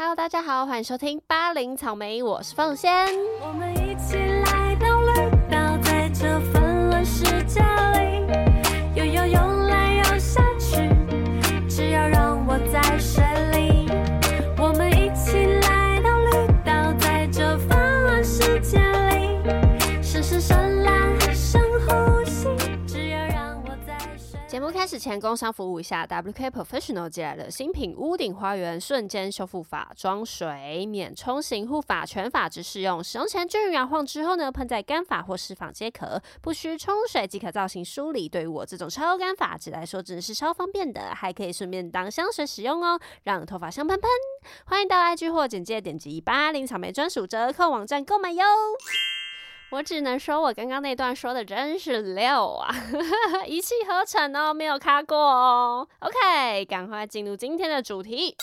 Hello，大家好，欢迎收听八零草莓，我是凤仙。我们一起来到开始前，工商服务一下，WK Professional 寄来的新品屋顶花园瞬间修复法装水，免冲型护发，全发质适用。使用前均匀摇晃之后呢，喷在干发或湿发皆可，不需冲水即可造型梳理。对于我这种超干发质来说，真的是超方便的，还可以顺便当香水使用哦，让头发香喷喷。欢迎到 IG 或简介点击八零草莓专属折扣网站购买哟。我只能说，我刚刚那段说的真是溜啊，一气呵成哦，没有卡过哦。OK，赶快进入今天的主题。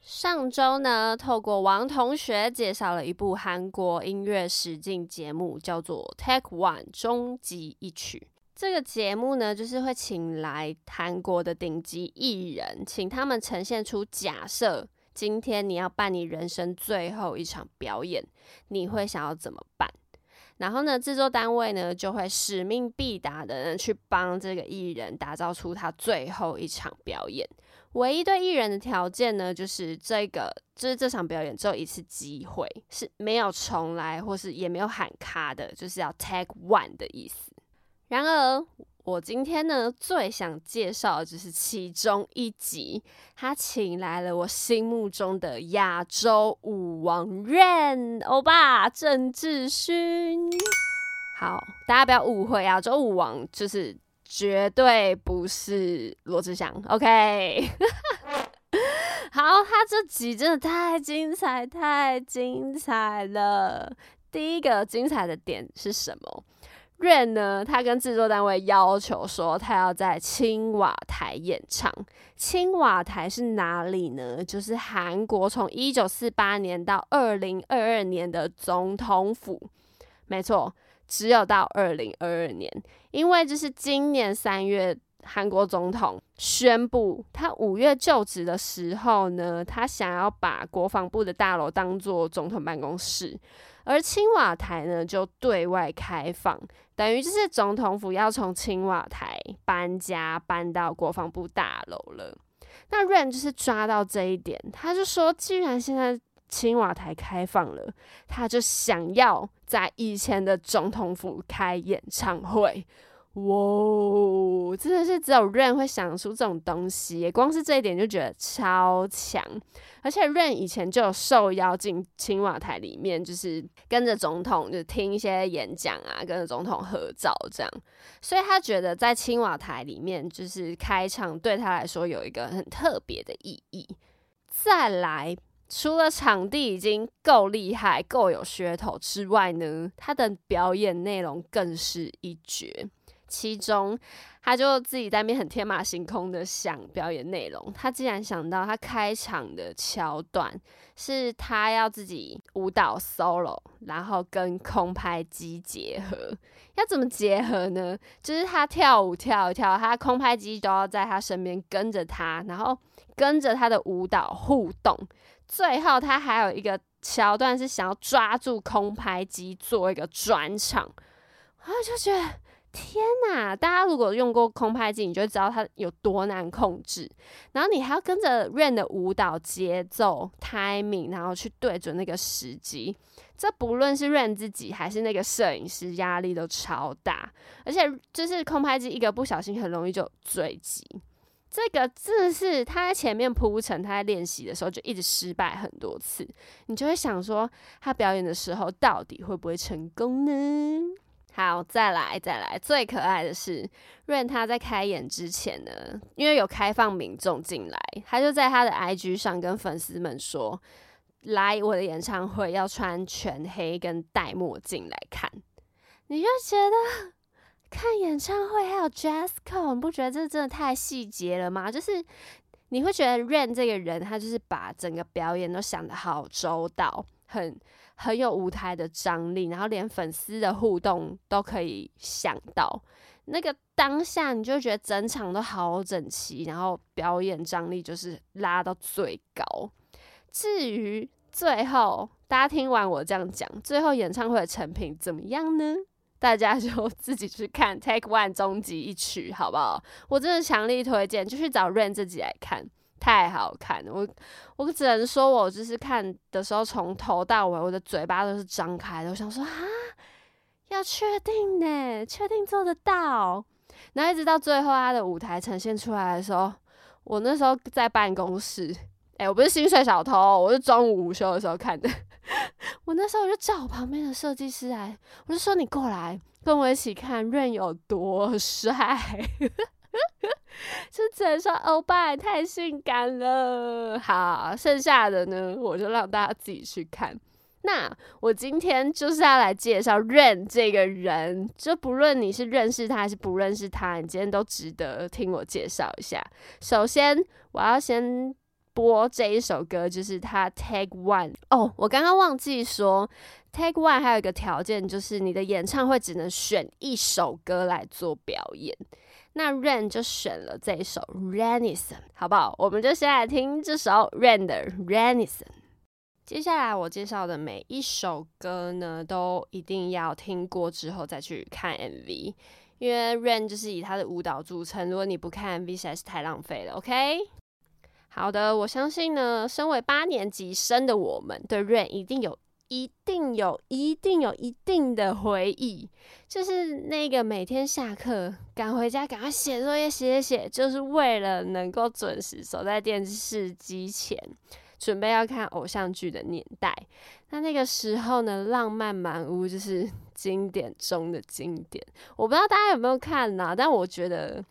上周呢，透过王同学介绍了一部韩国音乐实境节目，叫做《Take One 终极一曲》。这个节目呢，就是会请来韩国的顶级艺人，请他们呈现出假设今天你要办你人生最后一场表演，你会想要怎么办？然后呢，制作单位呢就会使命必达的呢去帮这个艺人打造出他最后一场表演。唯一对艺人的条件呢，就是这个就是这场表演只有一次机会，是没有重来或是也没有喊卡的，就是要 take one 的意思。然而，我今天呢最想介绍的就是其中一集，他请来了我心目中的亚洲舞王 Rain 欧巴郑智勋。好，大家不要误会，亚洲舞王就是绝对不是罗志祥。OK，好，他这集真的太精彩，太精彩了。第一个精彩的点是什么？Rain 呢，他跟制作单位要求说，他要在青瓦台演唱。青瓦台是哪里呢？就是韩国从一九四八年到二零二二年的总统府。没错，只有到二零二二年，因为这是今年三月，韩国总统宣布，他五月就职的时候呢，他想要把国防部的大楼当做总统办公室。而青瓦台呢，就对外开放，等于就是总统府要从青瓦台搬家搬到国防部大楼了。那 Rain 就是抓到这一点，他就说，既然现在青瓦台开放了，他就想要在以前的总统府开演唱会。哇，真的是只有 Rain 会想出这种东西，光是这一点就觉得超强。而且 Rain 以前就有受邀进青瓦台里面，就是跟着总统就听一些演讲啊，跟着总统合照这样，所以他觉得在青瓦台里面就是开场对他来说有一个很特别的意义。再来，除了场地已经够厉害、够有噱头之外呢，他的表演内容更是一绝。其中，他就自己在面很天马行空的想表演内容。他竟然想到，他开场的桥段是他要自己舞蹈 solo，然后跟空拍机结合。要怎么结合呢？就是他跳舞跳一跳，他空拍机都要在他身边跟着他，然后跟着他的舞蹈互动。最后，他还有一个桥段是想要抓住空拍机做一个转场，然后就觉得。天呐！大家如果用过空拍机，你就知道它有多难控制。然后你还要跟着 Rain 的舞蹈节奏 timing，然后去对准那个时机。这不论是 Rain 自己还是那个摄影师，压力都超大。而且就是空拍机一个不小心，很容易就坠机。这个真的是他在前面铺陈，他在练习的时候就一直失败很多次。你就会想说，他表演的时候到底会不会成功呢？好，再来，再来。最可爱的是，Rain 他在开演之前呢，因为有开放民众进来，他就在他的 IG 上跟粉丝们说：“来我的演唱会要穿全黑跟戴墨镜来看。”你就觉得看演唱会还有 dress code，你不觉得这真的太细节了吗？就是你会觉得 Rain 这个人，他就是把整个表演都想得好周到，很。很有舞台的张力，然后连粉丝的互动都可以想到，那个当下你就觉得整场都好整齐，然后表演张力就是拉到最高。至于最后大家听完我这样讲，最后演唱会的成品怎么样呢？大家 就自己去看《Take One》终极一曲，好不好？我真的强力推荐，就去找 Rain 自己来看，太好看了。我我只能说，我就是看的时候，从头到尾，我的嘴巴都是张开的。我想说啊，要确定呢，确定做得到。然后一直到最后，他的舞台呈现出来的时候，我那时候在办公室，哎，我不是薪水小偷，我是中午午休的时候看的。我那时候我就叫我旁边的设计师来，我就说你过来跟我一起看 Rain 有多 帅，就只能说欧巴太性感了。好，剩下的呢，我就让大家自己去看。那我今天就是要来介绍 Rain 这个人，就不论你是认识他还是不认识他，你今天都值得听我介绍一下。首先，我要先。播这一首歌就是他 Take One 哦，我刚刚忘记说 Take One 还有一个条件就是你的演唱会只能选一首歌来做表演。那 Rain 就选了这一首 Renaissance，好不好？我们就先来听这首 Rain 的 Renaissance。接下来我介绍的每一首歌呢，都一定要听过之后再去看 MV，因为 Rain 就是以他的舞蹈著称，如果你不看 MV 实在是太浪费了。OK。好的，我相信呢，身为八年级生的我们，对 Rain 一定有、一定有、一定有一定的回忆，就是那个每天下课赶回家，赶快写作业、写写写，就是为了能够准时守在电视机前，准备要看偶像剧的年代。那那个时候呢，浪漫满屋就是经典中的经典。我不知道大家有没有看呢？但我觉得。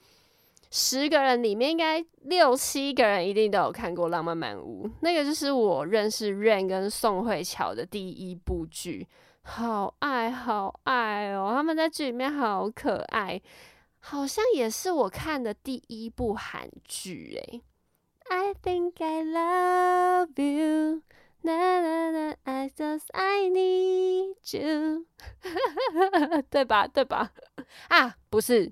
十个人里面，应该六七个人一定都有看过《浪漫满屋》，那个就是我认识 Rain 跟宋慧乔的第一部剧，好爱好爱哦！他们在剧里面好可爱，好像也是我看的第一部韩剧诶。I think I love you, na na na, I just I need you，对吧？对吧？啊，不是。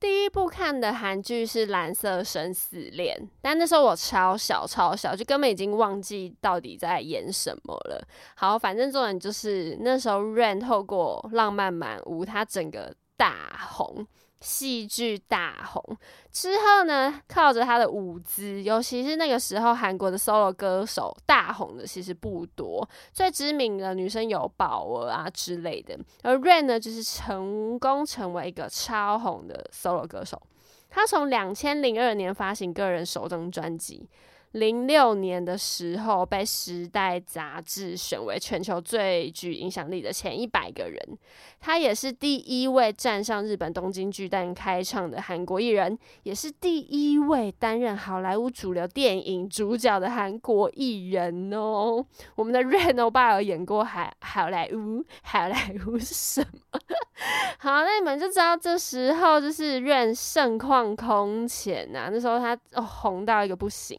第一部看的韩剧是《蓝色生死恋》，但那时候我超小超小，就根本已经忘记到底在演什么了。好，反正重点就是那时候 Rain 透过《浪漫满屋》，他整个大红。戏剧大红之后呢，靠着他的舞姿，尤其是那个时候韩国的 solo 歌手大红的其实不多，最知名的女生有宝儿啊之类的，而 Rain 呢就是成功成为一个超红的 solo 歌手，他从两千零二年发行个人首张专辑。零六年的时候，被《时代》杂志选为全球最具影响力的前一百个人。他也是第一位站上日本东京巨蛋开唱的韩国艺人，也是第一位担任好莱坞主流电影主角的韩国艺人哦。我们的 Rain 欧巴有演过海好莱坞，好莱坞是什么？好，那你们就知道这时候就是 Rain 盛况空前呐。那时候他红到一个不行。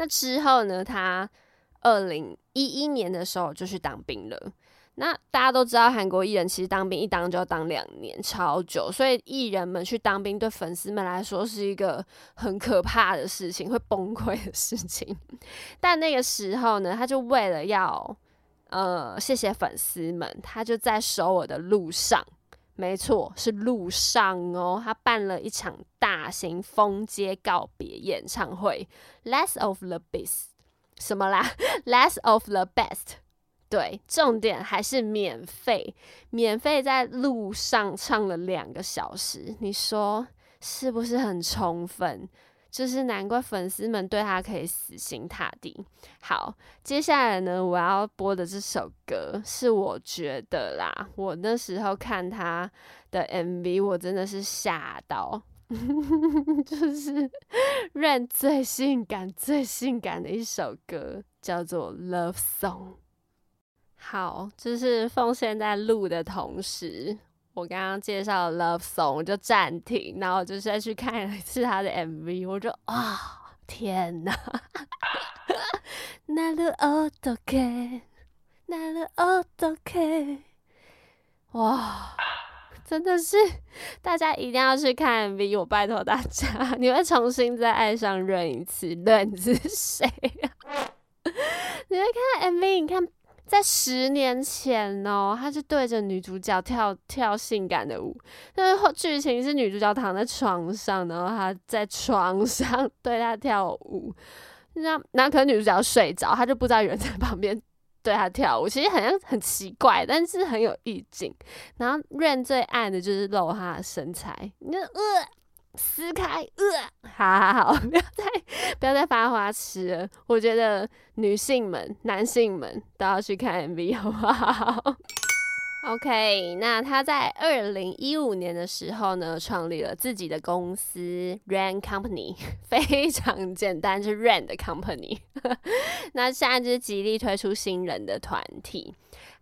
那之后呢？他二零一一年的时候就去当兵了。那大家都知道，韩国艺人其实当兵一当就要当两年，超久。所以艺人们去当兵，对粉丝们来说是一个很可怕的事情，会崩溃的事情。但那个时候呢，他就为了要呃谢谢粉丝们，他就在首尔的路上。没错，是路上哦。他办了一场大型封街告别演唱会，Less of the Best，什么啦？Less of the Best，对，重点还是免费，免费在路上唱了两个小时，你说是不是很充分？就是难怪粉丝们对他可以死心塌地。好，接下来呢，我要播的这首歌是我觉得啦，我那时候看他的 MV，我真的是吓到，就是认最性感、最性感的一首歌，叫做《Love Song》。好，就是奉献在录的同时。我刚刚介绍《Love Song》，我就暂停，然后就再去看一次他的 MV，我就啊、天哪！那路哦都 OK，那路哦都 OK，哇，真的是大家一定要去看 MV，我拜托大家，你会重新再爱上润一次，润是谁呀？你会看 MV，你看在十年前哦，他是对着女主角跳跳性感的舞，但是剧情是女主角躺在床上，然后他在床上 对她跳舞，那那可能女主角睡着，他就不知道有人在旁边对他跳舞，其实好像很奇怪，但是很有意境。然后 ran 最爱的就是露他的身材，你就呃。撕开，呃，好好好，不要再不要再发花痴了。我觉得女性们、男性们都要去看 MV，好不好？OK，那他在二零一五年的时候呢，创立了自己的公司 Ran Company，非常简单，是 Ran 的 Company。那现在就是极力推出新人的团体。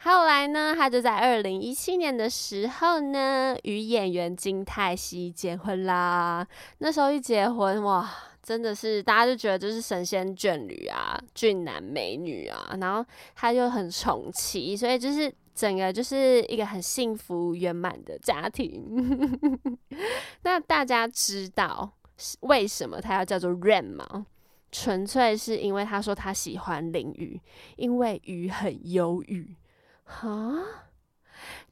后来呢，他就在二零一七年的时候呢，与演员金泰熙结婚啦。那时候一结婚，哇，真的是大家就觉得就是神仙眷侣啊，俊男美女啊，然后他就很宠妻，所以就是整个就是一个很幸福圆满的家庭。那大家知道为什么他要叫做 Rain 吗？纯粹是因为他说他喜欢淋雨，因为雨很忧郁。哈，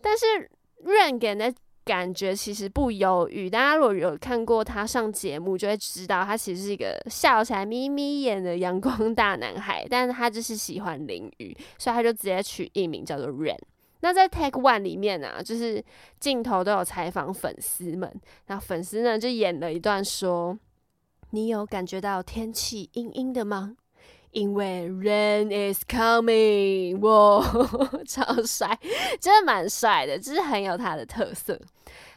但是 Rain 给人的感觉其实不忧郁。大家如果有看过他上节目，就会知道他其实是一个笑起来眯眯眼的阳光大男孩。但是他就是喜欢淋雨，所以他就直接取艺名叫做 Rain。那在 Take One 里面啊，就是镜头都有采访粉丝们，那粉丝呢就演了一段说：“你有感觉到天气阴阴的吗？”因为 Rain is coming，哇，超帅，真的蛮帅的，就是很有他的特色。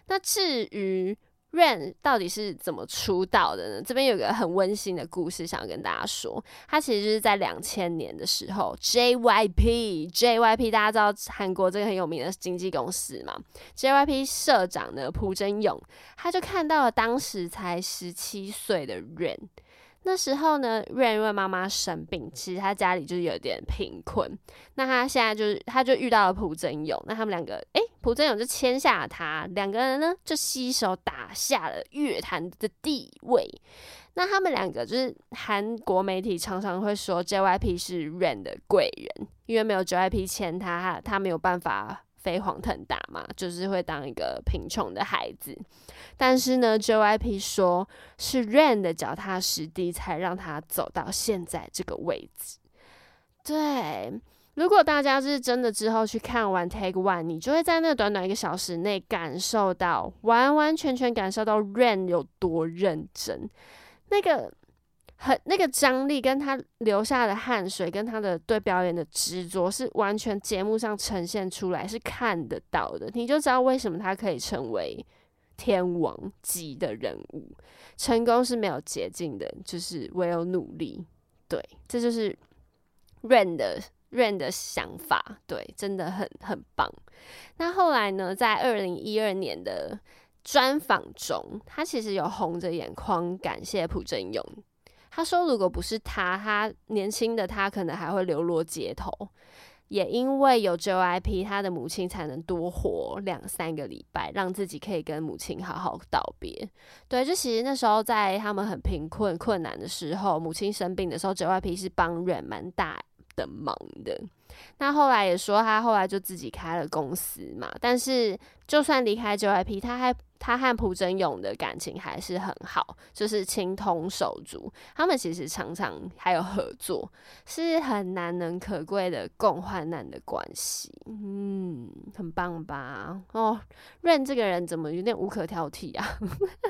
那至于 Rain 到底是怎么出道的呢？这边有个很温馨的故事想要跟大家说。他其实就是在两千年的时候，JYP，JYP 大家知道韩国这个很有名的经纪公司嘛？JYP 社长的朴真勇，他就看到了当时才十七岁的 Rain。那时候呢，Rain 因为妈妈生病，其实他家里就是有点贫困。那他现在就是，他就遇到了朴真勇，那他们两个，诶，朴真勇就签下了他，两个人呢就携手打下了乐坛的地位。那他们两个就是韩国媒体常常会说 JYP 是 Rain 的贵人，因为没有 JYP 签他，他他没有办法。飞黄腾达嘛，就是会当一个贫穷的孩子。但是呢，JYP 说是 Rain 的脚踏实地，才让他走到现在这个位置。对，如果大家是真的之后去看完 Take One，你就会在那短短一个小时内感受到，完完全全感受到 Rain 有多认真。那个。很那个张力，跟他流下的汗水，跟他的对表演的执着，是完全节目上呈现出来，是看得到的。你就知道为什么他可以成为天王级的人物。成功是没有捷径的，就是唯有努力。对，这就是 Rain 的 Rain 的想法。对，真的很很棒。那后来呢，在二零一二年的专访中，他其实有红着眼眶感谢朴正勇。他说：“如果不是他，他年轻的他可能还会流落街头。也因为有 JYP，他的母亲才能多活两三个礼拜，让自己可以跟母亲好好道别。对，就其实那时候在他们很贫困困难的时候，母亲生病的时候，JYP 是帮人蛮大的忙的。那后来也说，他后来就自己开了公司嘛。但是就算离开 JYP，他还。”他和朴真勇的感情还是很好，就是情同手足。他们其实常常还有合作，是很难能可贵的共患难的关系。嗯，很棒吧？哦，Rain 这个人怎么有点无可挑剔啊？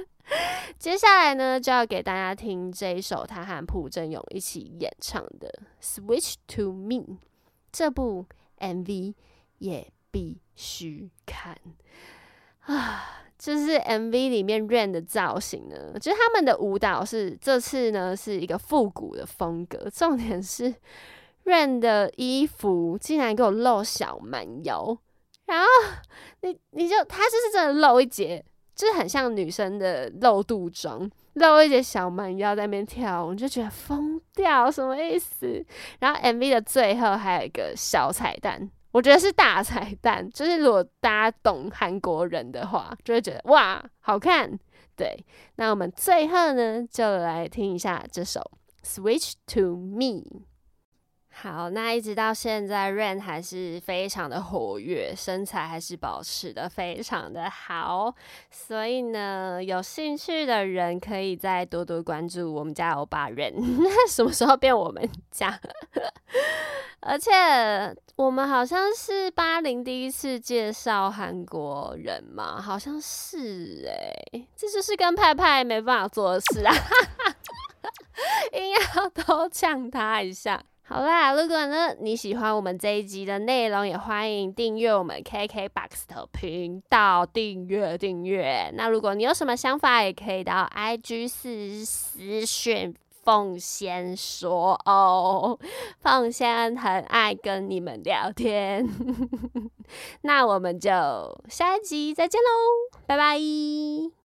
接下来呢，就要给大家听这一首他和朴真勇一起演唱的《Switch to Me》。这部 MV 也必须看啊！就是 MV 里面 Rain 的造型呢，就是他们的舞蹈是这次呢是一个复古的风格，重点是 Rain 的衣服竟然给我露小蛮腰，然后你你就他就是真的露一截，就是很像女生的露肚装，露一截小蛮腰在那边跳，我就觉得疯掉，什么意思？然后 MV 的最后还有一个小彩蛋。我觉得是大彩蛋，就是如果大家懂韩国人的话，就会觉得哇，好看。对，那我们最后呢，就来听一下这首《Switch to Me》。好，那一直到现在，Rain 还是非常的活跃，身材还是保持的非常的好。所以呢，有兴趣的人可以再多多关注我们家欧巴 Rain，什么时候变我们家？而且我们好像是八零第一次介绍韩国人嘛，好像是哎，这就是跟派派没办法做的事啊，硬要偷呛他一下。好啦，如果呢你喜欢我们这一集的内容，也欢迎订阅我们 KKBOX 的频道，订阅订阅。那如果你有什么想法，也可以到 IG 私私讯凤仙说哦，凤仙很爱跟你们聊天。那我们就下一集再见喽，拜拜。